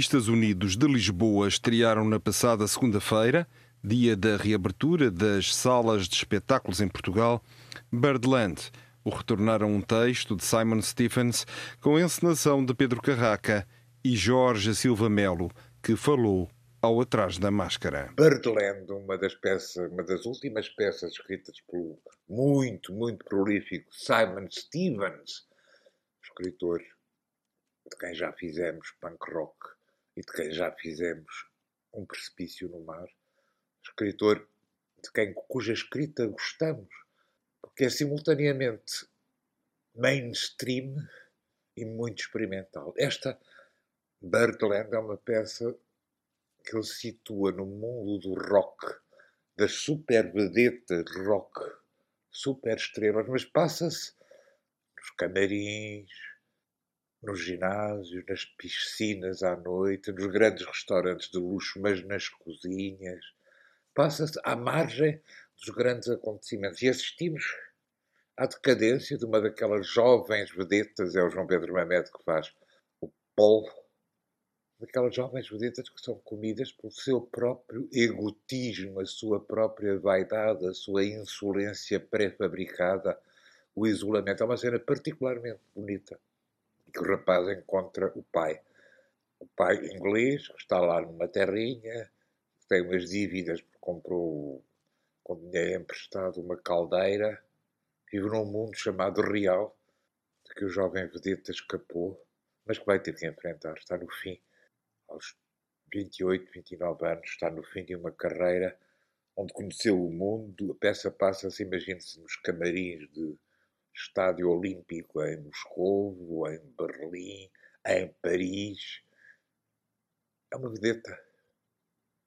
Artistas Unidos de Lisboa estrearam na passada segunda-feira, dia da reabertura das salas de espetáculos em Portugal, Birdland, o retornar a um texto de Simon Stephens com encenação de Pedro Carraca e Jorge Silva Melo, que falou ao Atrás da Máscara. Birdland, uma das peças, uma das últimas peças escritas pelo muito, muito prolífico Simon Stevens, escritor de quem já fizemos punk rock e de quem já fizemos Um Precipício no Mar, escritor de quem, cuja escrita gostamos, porque é simultaneamente mainstream e muito experimental. Esta Birdland é uma peça que ele situa no mundo do rock, das super vedetas rock, super estrelas, mas passa-se nos camarins, nos ginásios, nas piscinas à noite, nos grandes restaurantes de luxo, mas nas cozinhas. Passa-se à margem dos grandes acontecimentos e assistimos à decadência de uma daquelas jovens vedetas, é o João Pedro Mamed que faz o Paul, daquelas jovens vedetas que são comidas pelo seu próprio egotismo, a sua própria vaidade, a sua insolência pré-fabricada, o isolamento. É uma cena particularmente bonita que o rapaz encontra o pai. O pai inglês, que está lá numa terrinha, tem umas dívidas porque comprou com dinheiro emprestado uma caldeira, vive num mundo chamado real, de que o jovem vedeta escapou, mas que vai ter que enfrentar. Está no fim, aos 28, 29 anos, está no fim de uma carreira onde conheceu o mundo. A peça passa-se, imagine-se, nos camarins de Estádio Olímpico em Moscou, em Berlim, em Paris. É uma vedeta,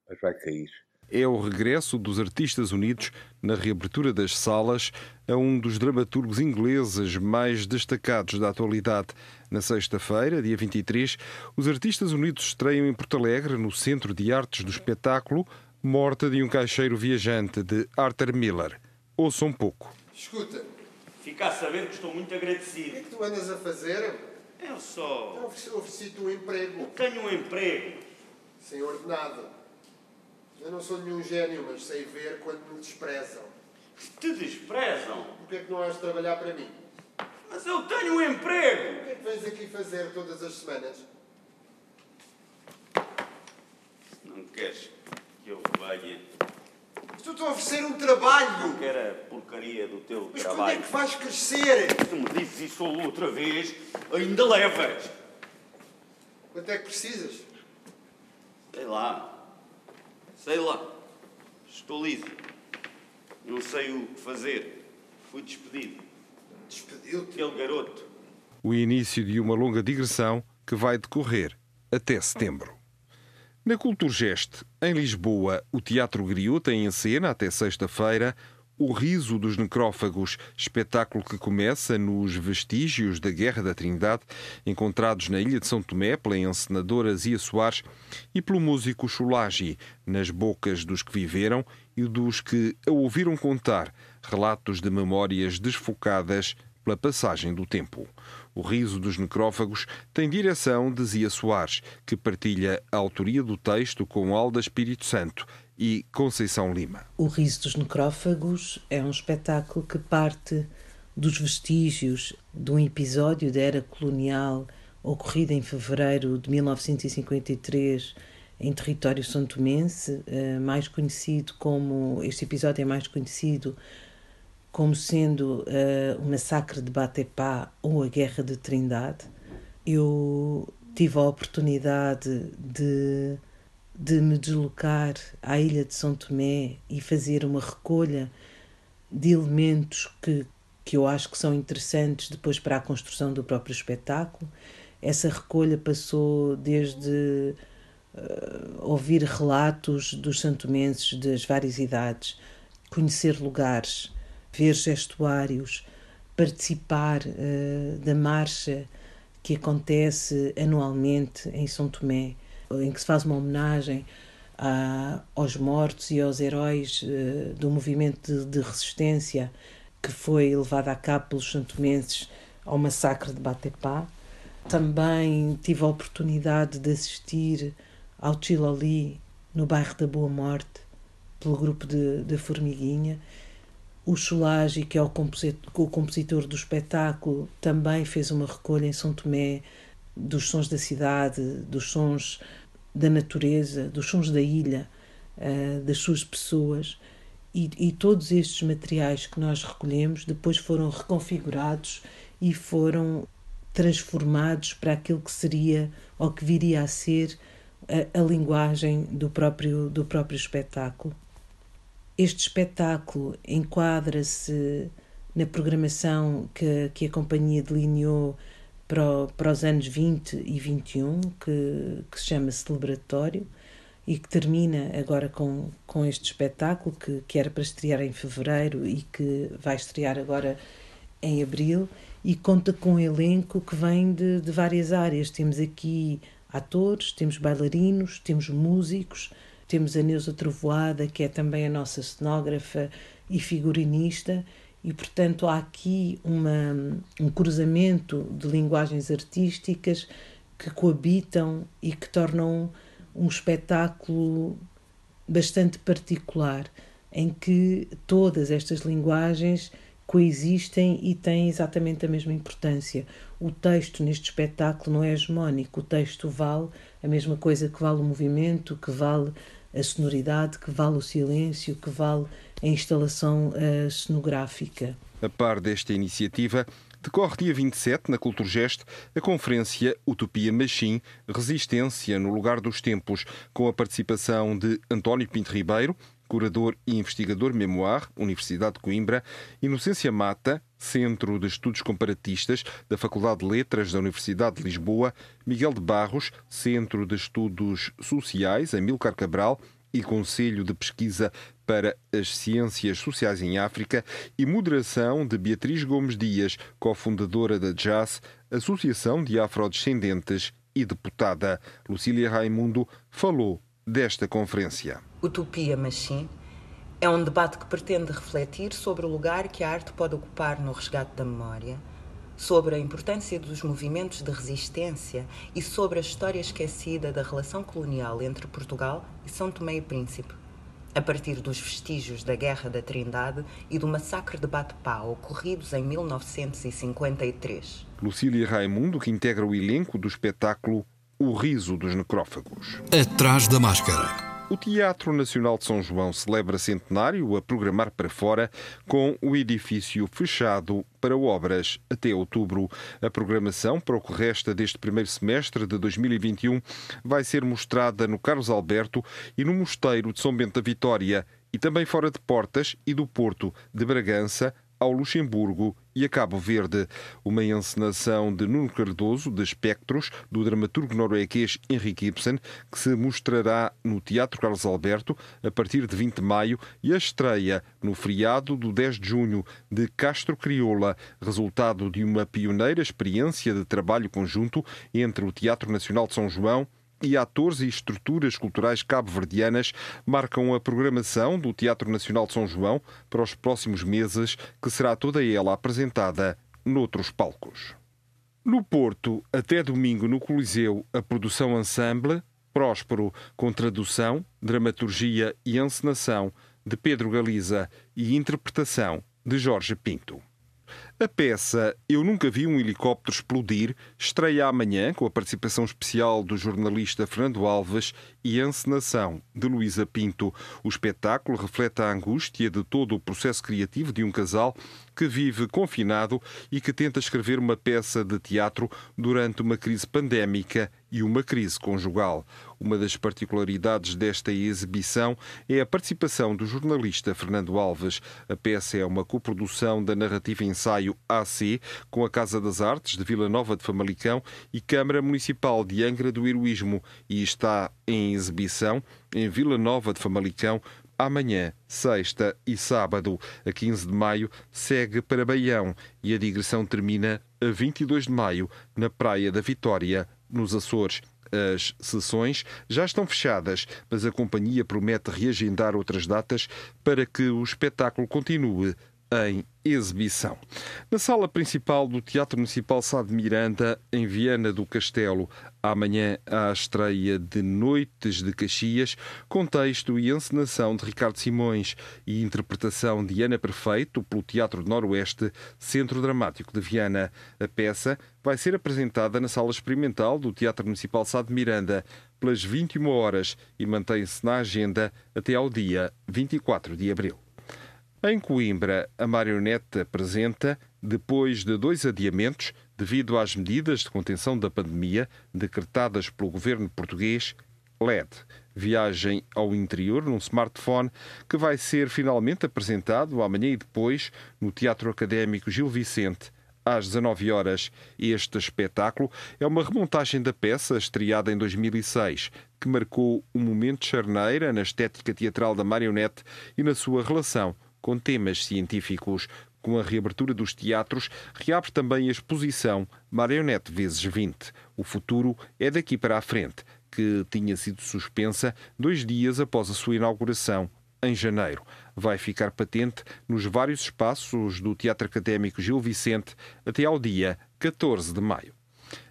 mas vai cair. É o regresso dos Artistas Unidos na reabertura das salas a um dos dramaturgos ingleses mais destacados da atualidade. Na sexta-feira, dia 23, os Artistas Unidos estreiam em Porto Alegre, no Centro de Artes do Espetáculo, Morta de um Caixeiro Viajante, de Arthur Miller. Ouça um pouco. Escuta, Ficar a saber que estou muito agradecido. O que é que tu andas a fazer? Eu só. Eu ofereci-te um emprego. Tenho um emprego. Sem ordenado. Eu não sou nenhum gênio, mas sei ver quando me desprezam. Te desprezam? Porquê é que não has de trabalhar para mim? Mas eu tenho um emprego! O que é que vens aqui fazer todas as semanas? Não queres que eu venha Estou-te a oferecer um trabalho. Não quero a porcaria do teu Mas trabalho. quando é que vais crescer? Se me dizes isso outra vez, ainda levas. Quanto é que precisas? Sei lá. Sei lá. Estou liso. Não sei o que fazer. Fui despedido. Despediu-te? Aquele garoto. O início de uma longa digressão que vai decorrer até setembro. Na Culturgest, em Lisboa, o Teatro Griot tem em cena, até sexta-feira, O Riso dos Necrófagos, espetáculo que começa nos vestígios da Guerra da Trindade, encontrados na Ilha de São Tomé pela encenadora Zia Soares e pelo músico Chulagi, nas bocas dos que viveram e dos que a ouviram contar relatos de memórias desfocadas pela passagem do tempo. O Riso dos Necrófagos tem direção de Zia Soares, que partilha a autoria do texto com Alda Espírito Santo e Conceição Lima. O Riso dos Necrófagos é um espetáculo que parte dos vestígios de um episódio da era colonial ocorrido em fevereiro de 1953 em território santomense, eh, mais conhecido como este episódio é mais conhecido como sendo uh, o massacre de Batepá ou a Guerra de Trindade. Eu tive a oportunidade de, de me deslocar à ilha de São Tomé e fazer uma recolha de elementos que, que eu acho que são interessantes depois para a construção do próprio espetáculo. Essa recolha passou desde uh, ouvir relatos dos santomenses das várias idades, conhecer lugares, ver gestuários, participar uh, da marcha que acontece anualmente em São Tomé, em que se faz uma homenagem a, aos mortos e aos heróis uh, do movimento de, de, resistência que foi levado a cabo pelos santomenses ao massacre de Batepá. Também tive a oportunidade de assistir ao Chiloli no bairro da Boa Morte, pelo grupo de, de Formiguinha. O Cholage, que é o compositor, do espetáculo, também fez uma recolha em São Tomé dos sons da cidade, dos sons da natureza, dos sons da ilha, uh, das suas pessoas. E, e, todos estes materiais que nós recolhemos depois foram reconfigurados e foram transformados para aquilo que seria ou que viria a ser a, a linguagem do próprio, do próprio espetáculo. Este espetáculo enquadra-se na programação que, que a companhia delineou para, para os anos 20 e 21, que, que se chama Celebratório, e que termina agora com, com este espetáculo, que, que era para estrear em fevereiro e que vai estrear agora em abril, e conta com um elenco que vem de, de várias áreas. Temos aqui atores, temos bailarinos, temos músicos, temos a Neuza Trovoada, que é também a nossa cenógrafa e figurinista, e, portanto, há aqui uma, um cruzamento de linguagens artísticas que coabitam e que tornam um espetáculo bastante particular, em que todas estas linguagens coexistem e têm exatamente a mesma importância. O texto neste espetáculo não é hegemónico, o texto vale a mesma coisa que vale o movimento, que vale a sonoridade, que vale o silêncio, que vale a instalação uh, cenográfica. A par desta iniciativa, decorre dia 27, na Culturgest, a conferência Utopia Machine Resistência no Lugar dos Tempos, com a participação de António Pinto Ribeiro, curador e investigador Memoir, Universidade de Coimbra, Inocência Mata, Centro de Estudos Comparatistas da Faculdade de Letras da Universidade de Lisboa, Miguel de Barros, Centro de Estudos Sociais, Amilcar Cabral e Conselho de Pesquisa para as Ciências Sociais em África e moderação de Beatriz Gomes Dias, cofundadora da JAS, Associação de Afrodescendentes e deputada. Lucília Raimundo falou desta conferência. Utopia Machine é um debate que pretende refletir sobre o lugar que a arte pode ocupar no resgate da memória sobre a importância dos movimentos de resistência e sobre a história esquecida da relação colonial entre Portugal e São Tomé e Príncipe, a partir dos vestígios da Guerra da Trindade e do massacre de Batepá ocorridos em 1953. Lucília Raimundo, que integra o elenco do espetáculo O Riso dos Necrófagos. Atrás da máscara. O Teatro Nacional de São João celebra centenário a programar para fora, com o edifício fechado para obras até outubro. A programação para o que resta deste primeiro semestre de 2021 vai ser mostrada no Carlos Alberto e no Mosteiro de São Bento da Vitória e também fora de Portas e do Porto de Bragança, ao Luxemburgo e a Cabo Verde. Uma encenação de Nuno Cardoso, de Espectros, do dramaturgo norueguês Henrik Ibsen, que se mostrará no Teatro Carlos Alberto a partir de 20 de maio e a estreia no feriado do 10 de junho de Castro Crioula, resultado de uma pioneira experiência de trabalho conjunto entre o Teatro Nacional de São João e atores e estruturas culturais cabo-verdianas marcam a programação do Teatro Nacional de São João para os próximos meses, que será toda ela apresentada noutros palcos. No Porto, até domingo no Coliseu, a produção Ensemble, Próspero, com tradução, dramaturgia e encenação de Pedro Galiza e interpretação de Jorge Pinto. A peça Eu Nunca Vi um Helicóptero Explodir estreia amanhã com a participação especial do jornalista Fernando Alves e a encenação de Luísa Pinto. O espetáculo reflete a angústia de todo o processo criativo de um casal que vive confinado e que tenta escrever uma peça de teatro durante uma crise pandémica e uma crise conjugal. Uma das particularidades desta exibição é a participação do jornalista Fernando Alves. A peça é uma coprodução da narrativa ensaio AC com a Casa das Artes de Vila Nova de Famalicão e Câmara Municipal de Angra do Heroísmo e está em exibição em Vila Nova de Famalicão amanhã, sexta e sábado. A 15 de maio segue para Baião e a digressão termina a 22 de maio na Praia da Vitória, nos Açores. As sessões já estão fechadas, mas a companhia promete reagendar outras datas para que o espetáculo continue em exibição. Na sala principal do Teatro Municipal Sá de Miranda, em Viana do Castelo, amanhã há a estreia de Noites de Caxias, com texto e encenação de Ricardo Simões e interpretação de Ana Perfeito pelo Teatro Noroeste, Centro Dramático de Viana. A peça vai ser apresentada na sala experimental do Teatro Municipal Sá de Miranda pelas 21 horas e mantém-se na agenda até ao dia 24 de abril. Em Coimbra, a marionete apresenta, depois de dois adiamentos, devido às medidas de contenção da pandemia decretadas pelo governo português, LED, viagem ao interior num smartphone que vai ser finalmente apresentado amanhã e depois no Teatro Académico Gil Vicente, às 19 horas. Este espetáculo é uma remontagem da peça estreada em 2006, que marcou um momento de charneira na estética teatral da marionete e na sua relação com temas científicos. Com a reabertura dos teatros, reabre também a exposição Marionete vezes 20. O futuro é daqui para a frente, que tinha sido suspensa dois dias após a sua inauguração, em janeiro. Vai ficar patente nos vários espaços do Teatro Académico Gil Vicente até ao dia 14 de maio.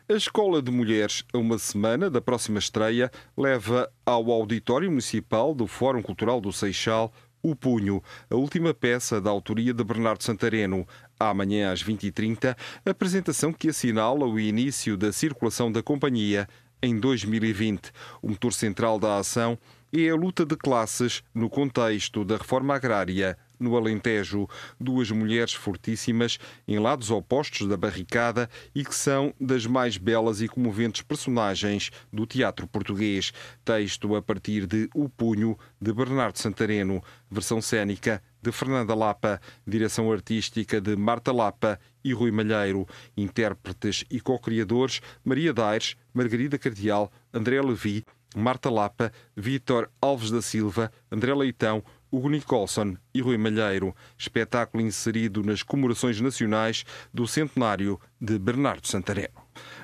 A Escola de Mulheres, a uma semana da próxima estreia, leva ao Auditório Municipal do Fórum Cultural do Seixal o Punho, a última peça da autoria de Bernardo Santareno. Amanhã às 20h30, apresentação que assinala o início da circulação da companhia em 2020. O motor central da ação é a luta de classes no contexto da reforma agrária no Alentejo. Duas mulheres fortíssimas em lados opostos da barricada e que são das mais belas e comoventes personagens do teatro português. Texto a partir de O Punho, de Bernardo Santareno. Versão cênica de Fernanda Lapa, direção artística de Marta Lapa e Rui Malheiro, intérpretes e co-criadores Maria Daires, Margarida Cardial, André Levi, Marta Lapa, Vítor Alves da Silva, André Leitão, Hugo Nicholson e Rui Malheiro, espetáculo inserido nas comemorações nacionais do centenário de Bernardo Santareno.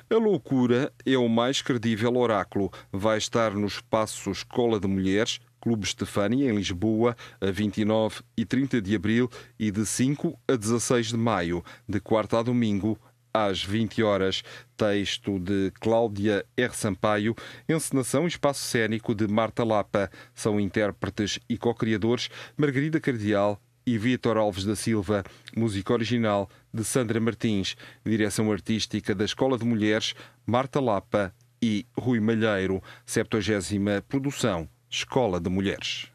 A loucura é o mais credível oráculo. Vai estar no espaço Escola de Mulheres, Clube Estefânia, em Lisboa, a 29 e 30 de abril e de 5 a 16 de maio, de quarta a domingo, às 20 horas. Texto de Cláudia R. Sampaio, encenação e espaço cênico de Marta Lapa. São intérpretes e co-criadores Margarida Cardial e Vítor Alves da Silva. Música original de Sandra Martins. Direção artística da Escola de Mulheres Marta Lapa e Rui Malheiro. 70 produção Escola de Mulheres.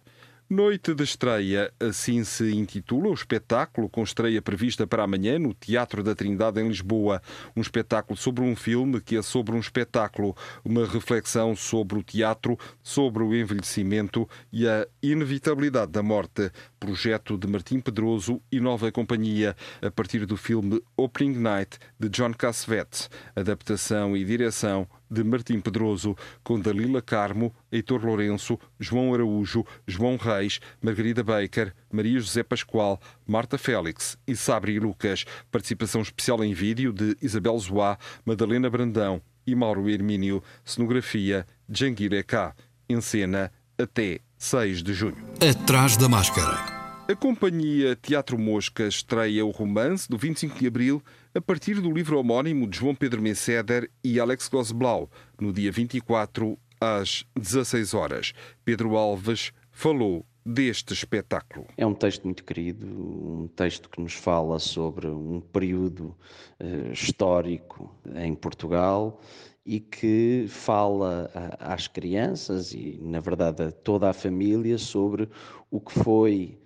Noite de estreia, assim se intitula o espetáculo, com estreia prevista para amanhã no Teatro da Trindade em Lisboa. Um espetáculo sobre um filme que é sobre um espetáculo, uma reflexão sobre o teatro, sobre o envelhecimento e a inevitabilidade da morte. Projeto de Martim Pedroso e Nova Companhia, a partir do filme Opening Night de John Cassavetes. Adaptação e direção de Martim Pedroso, com Dalila Carmo, Heitor Lourenço, João Araújo, João Reis, Margarida Baker, Maria José Pascoal, Marta Félix e Sabri Lucas. Participação especial em vídeo de Isabel Zoá, Madalena Brandão e Mauro Hermínio. Cenografia Janguire K. Em cena até 6 de junho. Atrás da máscara. A companhia Teatro Mosca estreia o romance do 25 de abril a partir do livro homónimo de João Pedro Messeder e Alex Gosblau, no dia 24, às 16 horas. Pedro Alves falou deste espetáculo. É um texto muito querido, um texto que nos fala sobre um período uh, histórico em Portugal e que fala às crianças e, na verdade, a toda a família sobre o que foi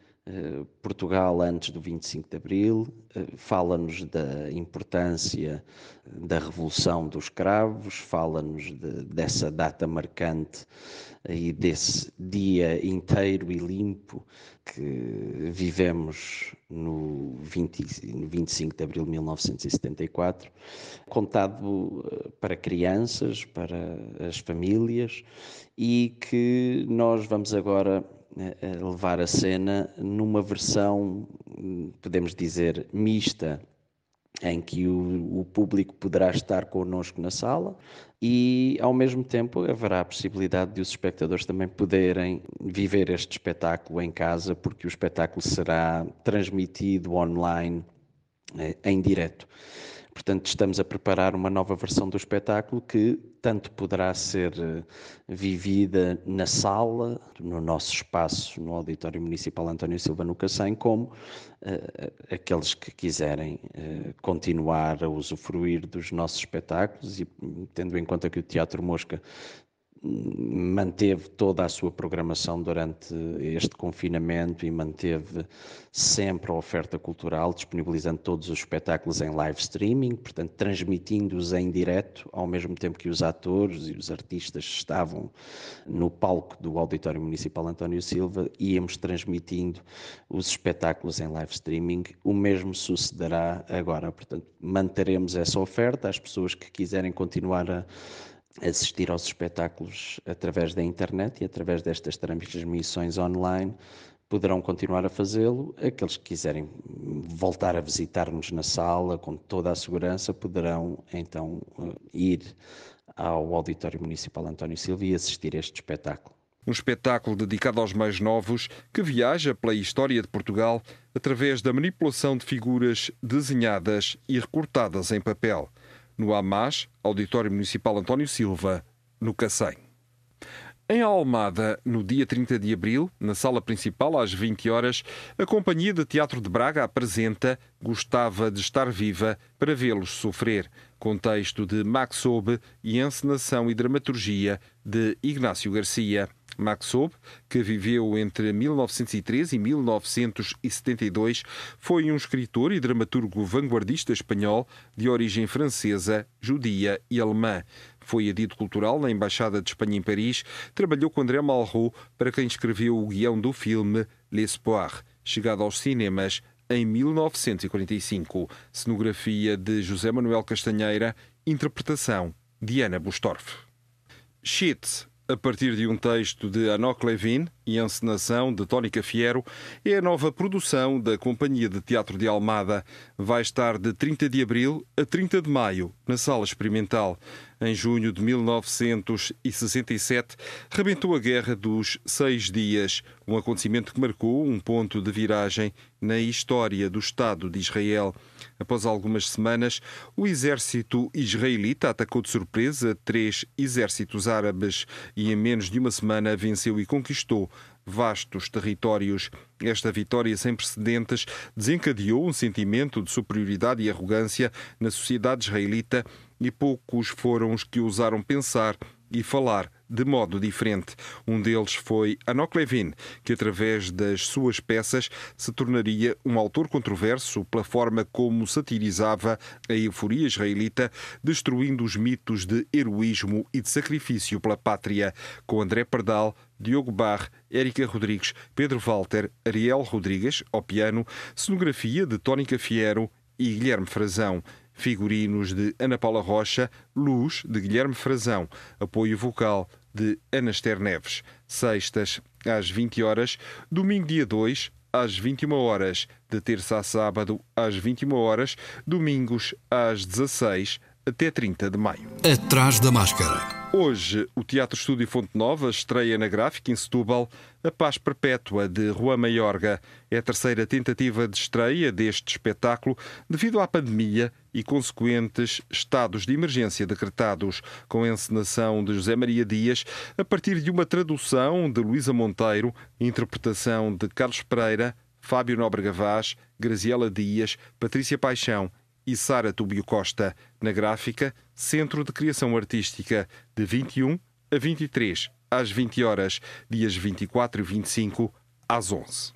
Portugal antes do 25 de Abril, eh, fala-nos da importância da Revolução dos Cravos, fala-nos de, dessa data marcante e desse dia inteiro e limpo que vivemos no, 20, no 25 de abril de 1974, contado eh, para crianças, para as famílias e que nós vamos agora eh, levar a cena numa versão, podemos dizer, mista em que o, o, público poderá estar connosco na sala e, ao mesmo tempo, haverá a possibilidade de os espectadores também poderem viver este espetáculo em casa, porque o espetáculo será transmitido online eh, em direto. Portanto, estamos a preparar uma nova versão do espetáculo que tanto poderá ser eh, vivida na sala, no nosso espaço, no Auditório Municipal António Silva no Cacém, como uh, aqueles que quiserem uh, continuar a usufruir dos nossos espetáculos e tendo em conta que o Teatro Mosca manteve toda a sua programação durante este confinamento e manteve sempre a oferta cultural, disponibilizando todos os espetáculos em live streaming, portanto, transmitindo-os em direto, ao mesmo tempo que os atores e os artistas estavam no palco do Auditório Municipal António Silva, íamos transmitindo os espetáculos em live streaming. O mesmo sucederá agora, portanto, manteremos essa oferta às pessoas que quiserem continuar a assistir aos espetáculos através da internet e através destas transmissões online poderão continuar a fazê-lo. Aqueles que quiserem voltar a visitar-nos na sala com toda a segurança poderão então eh, ir ao Auditório Municipal António Silva e assistir a este espetáculo. Um espetáculo dedicado aos mais novos que viaja pela história de Portugal através da manipulação de figuras desenhadas e recortadas em papel no AMAS, Auditório Municipal António Silva, no Cacém. Em Almada, no dia 30 de abril, na sala principal, às 20 horas, a Companhia de Teatro de Braga apresenta Gostava de Estar Viva para Vê-los Sofrer, contexto de Max Sobe e encenação e dramaturgia de Ignácio Garcia. Max Sobe, que viveu entre 1903 e 1972, foi um escritor e dramaturgo vanguardista espanhol de origem francesa, judia e alemã. Foi adido cultural na Embaixada de Espanha em Paris, trabalhou com André Malraux, para quem escreveu o guião do filme L'Espoir, chegado aos cinemas em 1945. Cenografia de José Manuel Castanheira, interpretação de Ana Bustorff. Shit, a partir de um texto de Anok Levin e encenação de Tónica Fiero, é a nova produção da Companhia de Teatro de Almada. Vai estar de 30 de abril a 30 de maio, na Sala Experimental. Em junho de 1967, rebentou a Guerra dos Seis Dias, um acontecimento que marcou um ponto de viragem na história do Estado de Israel. Após algumas semanas, o exército israelita atacou de surpresa três exércitos árabes e, em menos de uma semana, venceu e conquistou vastos territórios. Esta vitória sem precedentes desencadeou um sentimento de superioridade e arrogância na sociedade israelita e poucos foram os que ousaram pensar e falar de modo diferente. Um deles foi Anok Levin, que através das suas peças se tornaria um autor controverso pela forma como satirizava a euforia israelita, destruindo os mitos de heroísmo e de sacrifício pela pátria, com André Pardal, Diogo Barre, Érica Rodrigues, Pedro Walter, Ariel Rodrigues, ao piano, cenografia de Tónica Fiero e Guilherme Frazão figurinos de Ana Paula Rocha, luz de Guilherme Frazão, apoio vocal de Anaster Neves. Sextas às 20 horas, domingo dia 2 às 21 horas, de terça a sábado às 21 horas, domingos às 16 até 30 de maio. Atrás da máscara. Hoje, o Teatro Estúdio Fonte Nova estreia na gráfica em Setúbal A Paz Perpétua de Juan Maiorga. É a terceira tentativa de estreia deste espetáculo devido à pandemia e consequentes estados de emergência decretados, com a encenação de José Maria Dias, a partir de uma tradução de Luísa Monteiro, interpretação de Carlos Pereira, Fábio Nóbrega Vaz, Graziela Dias, Patrícia Paixão e Sara Túbio Costa. Na gráfica, Centro de Criação Artística, de 21 a 23, às 20 horas, dias 24 e 25, às 11.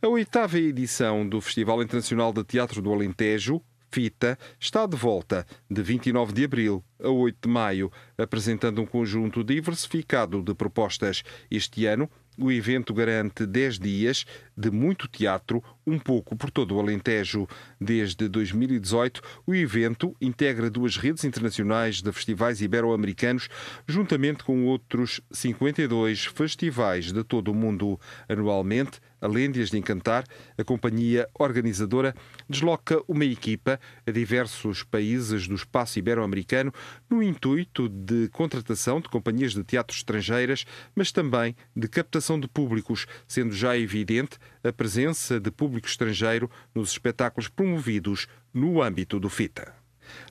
A oitava edição do Festival Internacional de Teatro do Alentejo, FITA, está de volta de 29 de abril a 8 de maio, apresentando um conjunto diversificado de propostas. Este ano, o evento garante 10 dias de muito teatro, um pouco por todo o Alentejo. Desde 2018, o evento integra duas redes internacionais de festivais ibero-americanos, juntamente com outros 52 festivais de todo o mundo. Anualmente, Alêndias de Encantar, a companhia organizadora desloca uma equipa a diversos países do espaço ibero-americano no intuito de contratação de companhias de teatro estrangeiras, mas também de captação de públicos, sendo já evidente a presença de público estrangeiro nos espetáculos promovidos no âmbito do FITA.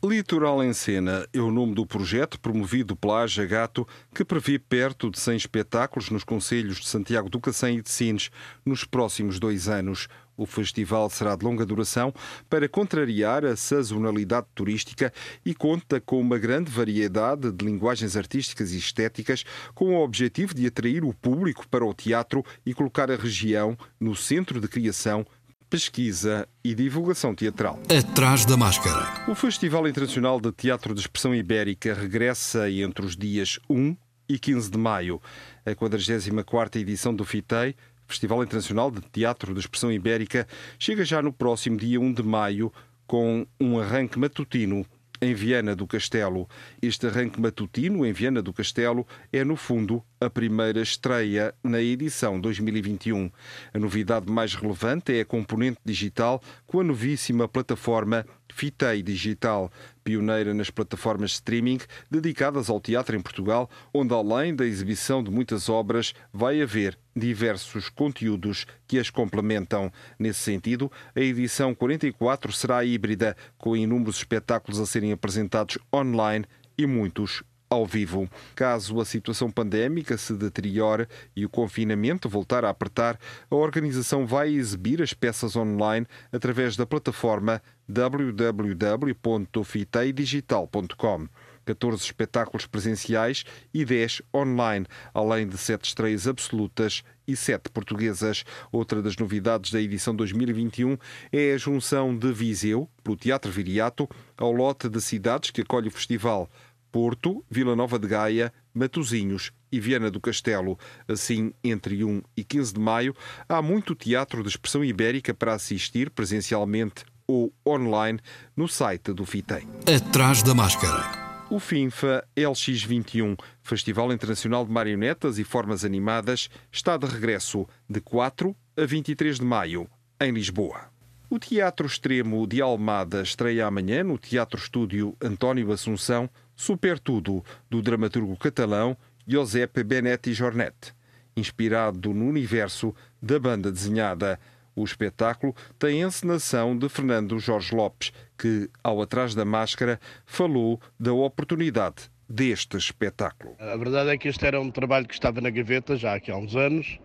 Litoral em Cena é o nome do projeto promovido pela Aja Gato, que prevê perto de 100 espetáculos nos concelhos de Santiago do Cacém e de Sines nos próximos dois anos. O festival será de longa duração para contrariar a sazonalidade turística e conta com uma grande variedade de linguagens artísticas e estéticas, com o objetivo de atrair o público para o teatro e colocar a região no centro de criação pesquisa e divulgação teatral. Atrás da máscara. O Festival Internacional de Teatro de Expressão Ibérica regressa entre os dias 1 e 15 de maio. A 44ª edição do FITEI, Festival Internacional de Teatro de Expressão Ibérica, chega já no próximo dia 1 de maio com um arranque matutino em Viana do Castelo. Este arranque matutino em Viana do Castelo é, no fundo, a primeira estreia na edição 2021. A novidade mais relevante é a componente digital com a novíssima plataforma Fitei Digital, pioneira nas plataformas de streaming dedicadas ao teatro em Portugal, onde além da exibição de muitas obras, vai haver diversos conteúdos que as complementam. Nesse sentido, a edição 44 será híbrida, com inúmeros espetáculos a serem apresentados online e muitos ao vivo. Caso a situação pandémica se deteriore e o confinamento voltar a apertar, a organização vai exibir as peças online através da plataforma www.fiteidigital.com. 14 espetáculos presenciais e 10 online, além de 7 estreias absolutas e 7 portuguesas. Outra das novidades da edição 2021 é a junção de Viseu, pelo Teatro Viriato, ao lote de cidades que acolhe o festival. Porto, Vila Nova de Gaia, Matosinhos e Viana do Castelo. Assim, entre 1 e 15 de maio, há muito teatro de expressão ibérica para assistir presencialmente ou online no site do FITEM. Atrás da máscara. O FINFA LX21, Festival Internacional de Marionetas e Formas Animadas, está de regresso de 4 a 23 de maio, em Lisboa. O Teatro Extremo de Almada estreia amanhã no Teatro Estúdio António Assunção Super Tudo, do dramaturgo catalão Josep Benetti Jornet, inspirado no universo da banda desenhada. O espetáculo tem encenação de Fernando Jorge Lopes, que, ao Atrás da Máscara, falou da oportunidade deste espetáculo. A verdade é que este era um trabalho que estava na gaveta já há uns anos,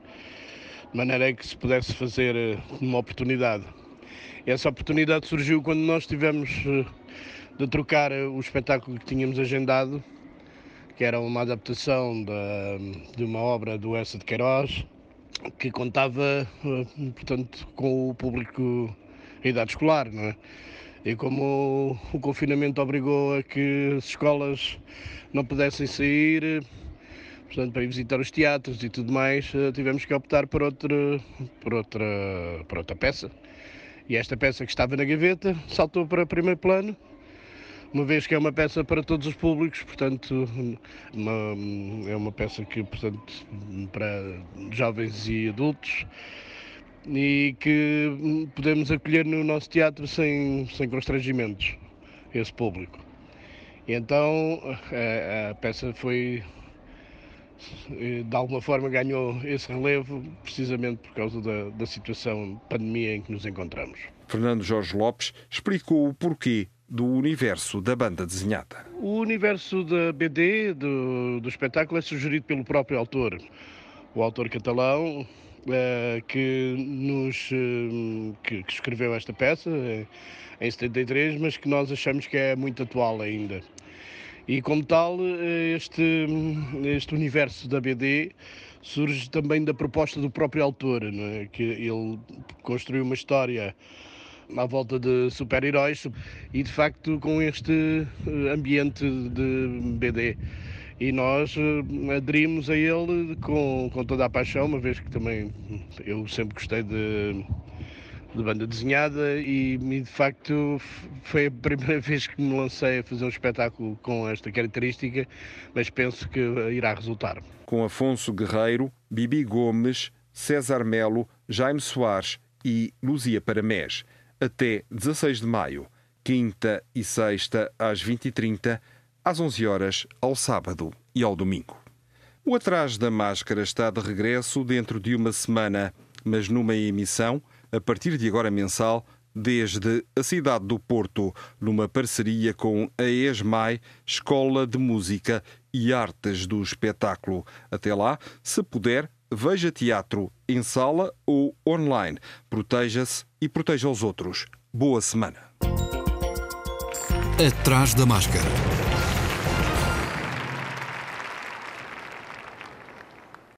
de maneira que se pudesse fazer eh, uma oportunidade. Essa oportunidade surgiu quando nós tivemos eh, de trocar o espetáculo que tínhamos agendado, que era uma adaptação de, de uma obra do Essa de Queiroz, que contava, eh, portanto, com o público em idade escolar, não é? E como o, o confinamento obrigou a que as escolas não pudessem sair, portanto, para ir visitar os teatros e tudo mais, eh, tivemos que optar por outra, por outra, por outra peça. E esta peça que estava na gaveta saltou para primeiro plano uma vez que é uma peça para todos os públicos, portanto, uma, é uma peça que, portanto, para jovens e adultos e que podemos acolher no nosso teatro sem, sem constrangimentos, esse público. E então a, a peça foi, de alguma forma, ganhou esse relevo precisamente por causa da, da situação de pandemia em que nos encontramos. Fernando Jorge Lopes explicou o porquê do universo da banda desenhada. O universo da BD, do, do espetáculo, é sugerido pelo próprio autor, o autor catalão, eh, que, nos, eh, que, que, escreveu esta peça eh, em 73, mas que nós achamos que é muito atual ainda. E como tal, este, este universo da BD surge também da proposta do próprio autor, é? que ele construiu uma história à volta de super-heróis e de facto com este eh, ambiente de BD. E nós eh, aderimos a ele com, com toda a paixão, uma vez que também eu sempre gostei de, de banda desenhada e, e, de facto foi a primeira vez que me lancei a fazer um espetáculo com esta característica, mas penso que irá resultar. Com Afonso Guerreiro, Bibi Gomes, César Melo, Jaime Soares e Luzia Paramés até 16 de maio, quinta e sexta às 20h30, às 11 horas ao sábado e ao domingo. O Atrás da Máscara está de regresso dentro de uma semana, mas numa emissão, a partir de agora mensal, desde a cidade do Porto, numa parceria com a ESMAI, Escola de Música e Artes do Espetáculo. Até lá, se puder, veja teatro em sala ou online. Proteja-se e proteja os outros. Boa semana. Atrás da máscara.